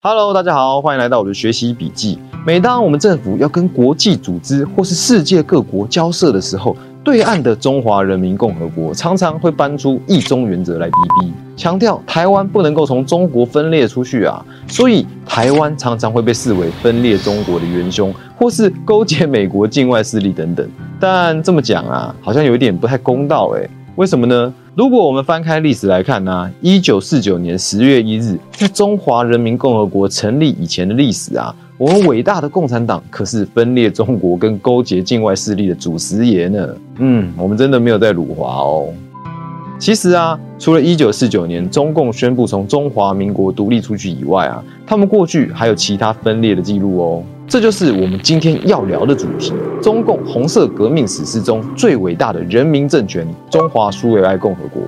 Hello，大家好，欢迎来到我的学习笔记。每当我们政府要跟国际组织或是世界各国交涉的时候，对岸的中华人民共和国常常会搬出一中原则来逼逼，强调台湾不能够从中国分裂出去啊。所以台湾常常会被视为分裂中国的元凶，或是勾结美国境外势力等等。但这么讲啊，好像有一点不太公道诶。为什么呢？如果我们翻开历史来看呢，一九四九年十月一日，在中华人民共和国成立以前的历史啊，我们伟大的共产党可是分裂中国跟勾结境外势力的祖师爷呢。嗯，我们真的没有在辱华哦。其实啊，除了一九四九年中共宣布从中华民国独立出去以外啊，他们过去还有其他分裂的记录哦。这就是我们今天要聊的主题：中共红色革命史诗中最伟大的人民政权——中华苏维埃共和国。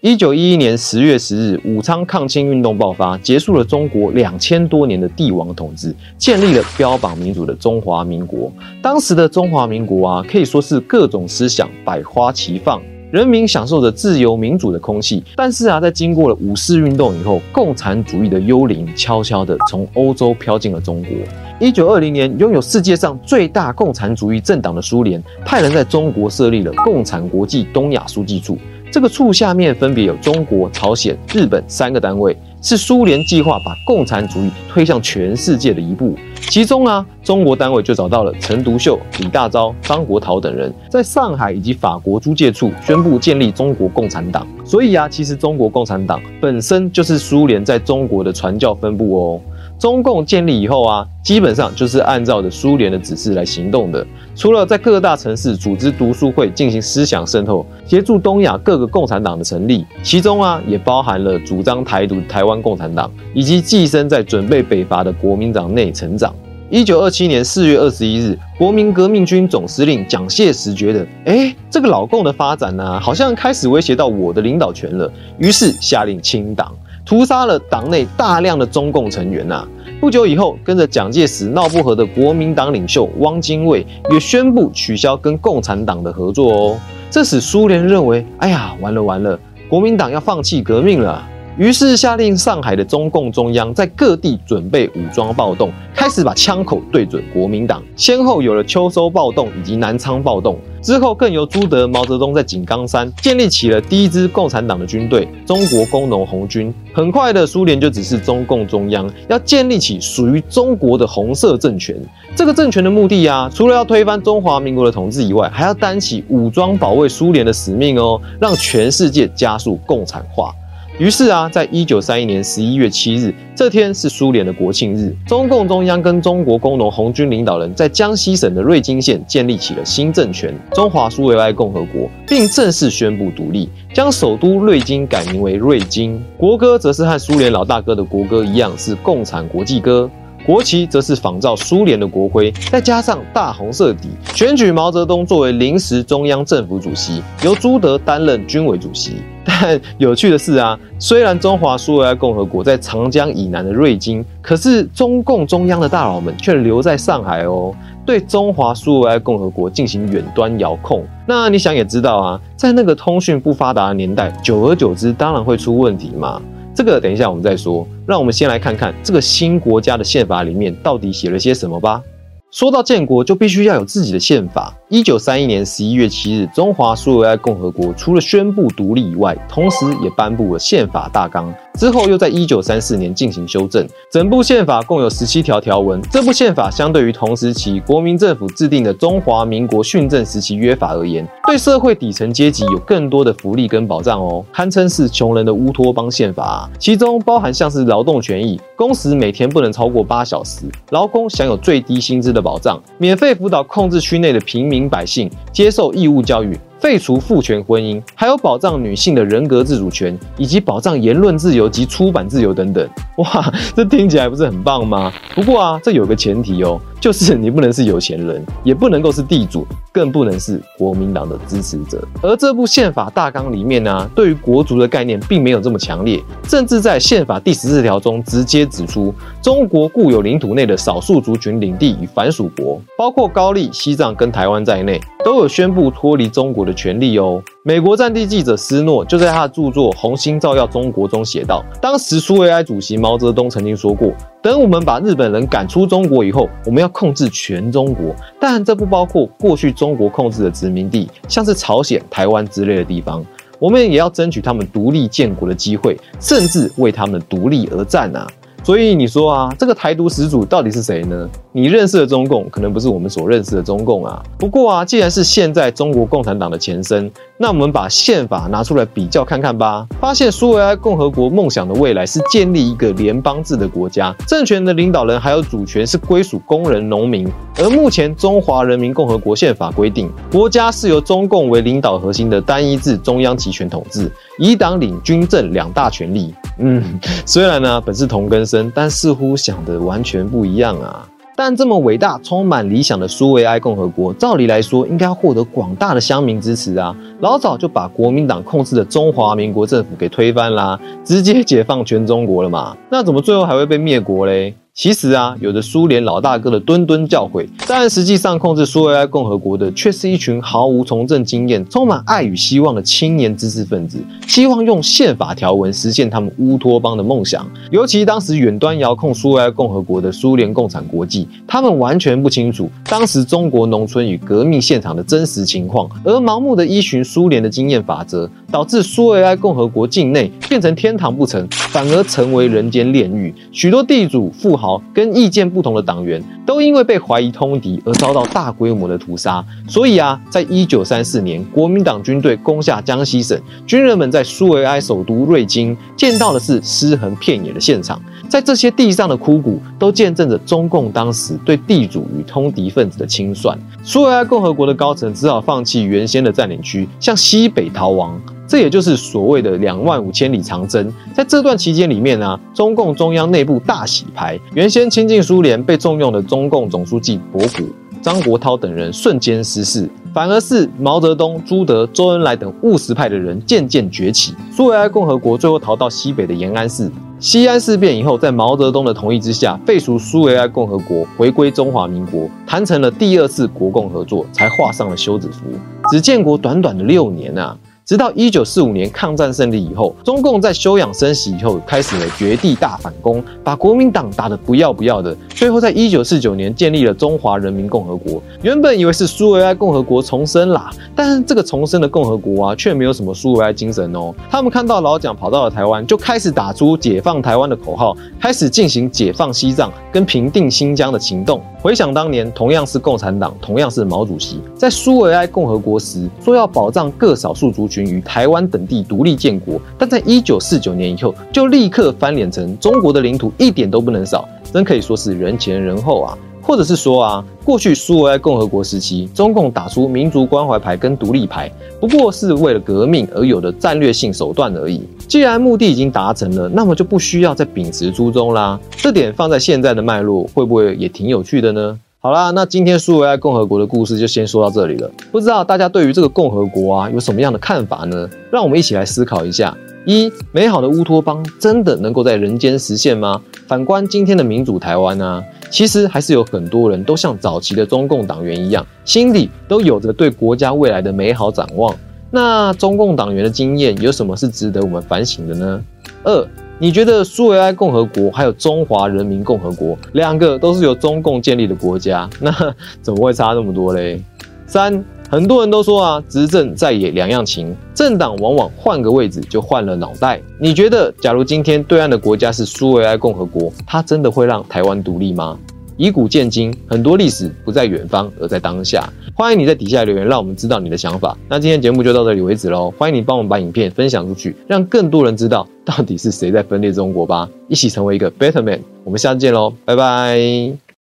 一九一一年十月十日，武昌抗清运动爆发，结束了中国两千多年的帝王统治，建立了标榜民主的中华民国。当时的中华民国啊，可以说是各种思想百花齐放。人民享受着自由民主的空气，但是啊，在经过了五四运动以后，共产主义的幽灵悄悄地从欧洲飘进了中国。一九二零年，拥有世界上最大共产主义政党的苏联，派人在中国设立了共产国际东亚书记处。这个处下面分别有中国、朝鲜、日本三个单位。是苏联计划把共产主义推向全世界的一步，其中啊，中国单位就找到了陈独秀、李大钊、张国焘等人，在上海以及法国租界处宣布建立中国共产党。所以啊，其实中国共产党本身就是苏联在中国的传教分部哦。中共建立以后啊，基本上就是按照着苏联的指示来行动的。除了在各大城市组织读书会进行思想渗透，协助东亚各个共产党的成立，其中啊也包含了主张台独台湾共产党，以及寄生在准备北伐的国民党内成长。一九二七年四月二十一日，国民革命军总司令蒋介石觉得，哎，这个老共的发展呢，好像开始威胁到我的领导权了，于是下令清党。屠杀了党内大量的中共成员呐！不久以后，跟着蒋介石闹不和的国民党领袖汪精卫也宣布取消跟共产党的合作哦。这使苏联认为，哎呀，完了完了，国民党要放弃革命了。于是下令上海的中共中央在各地准备武装暴动，开始把枪口对准国民党，先后有了秋收暴动以及南昌暴动。之后更由朱德、毛泽东在井冈山建立起了第一支共产党的军队——中国工农红军。很快的，苏联就指示中共中央要建立起属于中国的红色政权。这个政权的目的啊，除了要推翻中华民国的统治以外，还要担起武装保卫苏联的使命哦，让全世界加速共产化。于是啊，在一九三一年十一月七日，这天是苏联的国庆日。中共中央跟中国工农红军领导人，在江西省的瑞金县建立起了新政权——中华苏维埃共和国，并正式宣布独立，将首都瑞金改名为瑞金。国歌则是和苏联老大哥的国歌一样，是共产国际歌。国旗则是仿照苏联的国徽，再加上大红色底。选举毛泽东作为临时中央政府主席，由朱德担任军委主席。但有趣的是啊，虽然中华苏维埃共和国在长江以南的瑞金，可是中共中央的大佬们却留在上海哦，对中华苏维埃共和国进行远端遥控。那你想也知道啊，在那个通讯不发达的年代，久而久之当然会出问题嘛。这个等一下我们再说，让我们先来看看这个新国家的宪法里面到底写了些什么吧。说到建国，就必须要有自己的宪法。一九三一年十一月七日，中华苏维埃共和国除了宣布独立以外，同时也颁布了宪法大纲。之后又在一九三四年进行修正，整部宪法共有十七条条文。这部宪法相对于同时期国民政府制定的中华民国训政时期约法而言，对社会底层阶级有更多的福利跟保障哦，堪称是穷人的乌托邦宪法。其中包含像是劳动权益，工时每天不能超过八小时，劳工享有最低薪资的保障，免费辅导控制区内的平民百姓，接受义务教育。废除父权婚姻，还有保障女性的人格自主权，以及保障言论自由及出版自由等等。哇，这听起来不是很棒吗？不过啊，这有个前提哦。就是你不能是有钱人，也不能够是地主，更不能是国民党的支持者。而这部宪法大纲里面呢，对于国族的概念并没有这么强烈，甚至在宪法第十四条中直接指出，中国固有领土内的少数族群领地与凡属国，包括高丽、西藏跟台湾在内，都有宣布脱离中国的权利哦。美国战地记者斯诺就在他的著作《红星照耀中国》中写道：当时苏维埃主席毛泽东曾经说过。等我们把日本人赶出中国以后，我们要控制全中国，但这不包括过去中国控制的殖民地，像是朝鲜、台湾之类的地方。我们也要争取他们独立建国的机会，甚至为他们独立而战啊！所以你说啊，这个台独始祖到底是谁呢？你认识的中共可能不是我们所认识的中共啊。不过啊，既然是现在中国共产党的前身，那我们把宪法拿出来比较看看吧。发现苏维埃共和国梦想的未来是建立一个联邦制的国家，政权的领导人还有主权是归属工人、农民。而目前中华人民共和国宪法规定，国家是由中共为领导核心的单一制中央集权统治，以党领军政两大权力。嗯，虽然呢本是同根生，但似乎想的完全不一样啊。但这么伟大、充满理想的苏维埃共和国，照理来说应该获得广大的乡民支持啊。老早就把国民党控制的中华民国政府给推翻啦，直接解放全中国了嘛。那怎么最后还会被灭国嘞？其实啊，有着苏联老大哥的敦敦教诲，但实际上控制苏维埃共和国的却是一群毫无从政经验、充满爱与希望的青年知识分子，希望用宪法条文实现他们乌托邦的梦想。尤其当时远端遥控苏维埃共和国的苏联共产国际，他们完全不清楚当时中国农村与革命现场的真实情况，而盲目的依循苏联的经验法则，导致苏维埃共和国境内变成天堂不成，反而成为人间炼狱。许多地主富豪。跟意见不同的党员都因为被怀疑通敌而遭到大规模的屠杀，所以啊，在一九三四年，国民党军队攻下江西省，军人们在苏维埃首都瑞金见到的是尸横遍野的现场，在这些地上的枯骨都见证着中共当时对地主与通敌分子的清算。苏维埃共和国的高层只好放弃原先的占领区，向西北逃亡。这也就是所谓的两万五千里长征。在这段期间里面呢，中共中央内部大洗牌，原先亲近苏联、被重用的中共总书记博古、张国焘等人瞬间失势，反而是毛泽东、朱德、周恩来等务实派的人渐渐崛起。苏维埃共和国最后逃到西北的延安市。西安事变以后，在毛泽东的同意之下，废除苏维埃共和国，回归中华民国，谈成了第二次国共合作，才画上了休止符。只建国短短的六年啊！直到一九四五年抗战胜利以后，中共在休养生息以后，开始了绝地大反攻，把国民党打得不要不要的。最后在一九四九年建立了中华人民共和国。原本以为是苏维埃共和国重生啦，但是这个重生的共和国啊，却没有什么苏维埃精神哦。他们看到老蒋跑到了台湾，就开始打出解放台湾的口号，开始进行解放西藏跟平定新疆的行动。回想当年，同样是共产党，同样是毛主席，在苏维埃共和国时说要保障各少数族群。于台湾等地独立建国，但在一九四九年以后，就立刻翻脸成中国的领土一点都不能少，真可以说是人前人后啊！或者是说啊，过去苏维埃共和国时期，中共打出民族关怀牌跟独立牌，不过是为了革命而有的战略性手段而已。既然目的已经达成了，那么就不需要再秉持初衷啦。这点放在现在的脉络，会不会也挺有趣的呢？好啦，那今天苏维埃共和国的故事就先说到这里了。不知道大家对于这个共和国啊有什么样的看法呢？让我们一起来思考一下：一、美好的乌托邦真的能够在人间实现吗？反观今天的民主台湾呢，其实还是有很多人都像早期的中共党员一样，心里都有着对国家未来的美好展望。那中共党员的经验有什么是值得我们反省的呢？二。你觉得苏维埃共和国还有中华人民共和国两个都是由中共建立的国家，那怎么会差那么多嘞？三，很多人都说啊，执政在野两样情，政党往往换个位置就换了脑袋。你觉得，假如今天对岸的国家是苏维埃共和国，它真的会让台湾独立吗？以古见今，很多历史不在远方，而在当下。欢迎你在底下留言，让我们知道你的想法。那今天节目就到这里为止喽。欢迎你帮我们把影片分享出去，让更多人知道到底是谁在分裂中国吧。一起成为一个 better man。我们下次见喽，拜拜。